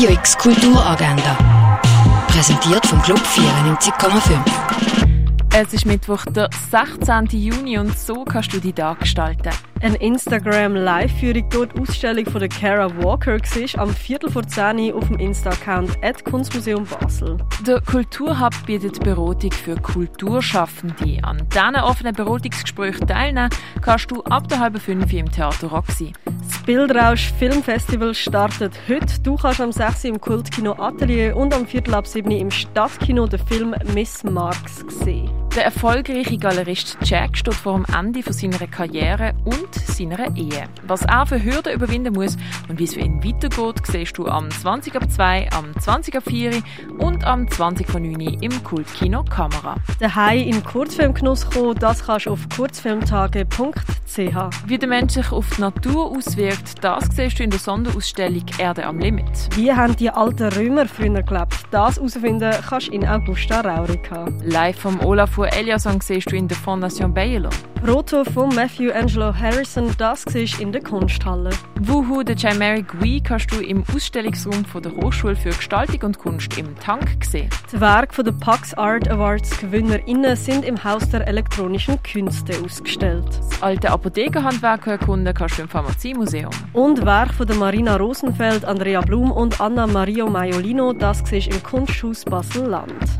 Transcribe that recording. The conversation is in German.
Radio X Kulturagenda. Präsentiert vom Club 94,5. Es ist Mittwoch, der 16. Juni und so kannst du die Tag gestalten. Eine Instagram-Live-Führung durch die Ausstellung von der Kara Walker war am Viertel vor 10 Uhr auf dem Insta-Account Kunstmuseum Basel. Der Kulturhub bietet Beratung für Kulturschaffende. An diesen offenen Beratungsgesprächen teilnehmen kannst du ab der halben fünf im Theater Roxy. Das Bildrausch Filmfestival startet heute. Du kannst am 6. im Kultkino Atelier und am Viertel ab 7 im Stadtkino den Film Miss Marx sehen. Der erfolgreiche Galerist Jack steht vor dem Ende von seiner Karriere und seiner Ehe. Was er für Hürden überwinden muss und wie es für ihn weitergeht, siehst du am 20 ab 2, am 20 ab 4 und am 20 von 9 im Kultkino Kamera. Daheim in Kurzfilmgenuss kommen, das kannst du auf kurzfilmtage.ch. Wie der Mensch sich auf die Natur auswirkt, das siehst du in der Sonderausstellung Erde am Limit. Wie haben die alten Römer früher gelebt? Das herausfinden kannst du in Augusta Raurica. Live vom Olaf von Eliasson siehst du in der Fondation Baylor. Proto von Matthew Angelo Harrison, das du in der Kunsthalle. Wuhu, der Chimeric Wii kannst du im Ausstellungsraum von der Hochschule für Gestaltung und Kunst im Tank sehen. Die Werke der Pax Art Awards GewinnerInnen sind im Haus der elektronischen Künste ausgestellt. Das alte Apothekerhandwerk erkunden kannst du im Pharmaziemuseum. Und Werk von der Marina Rosenfeld, Andrea Blum und Anna Mario Maiolino, das du im Kunsthaus Basel-Land.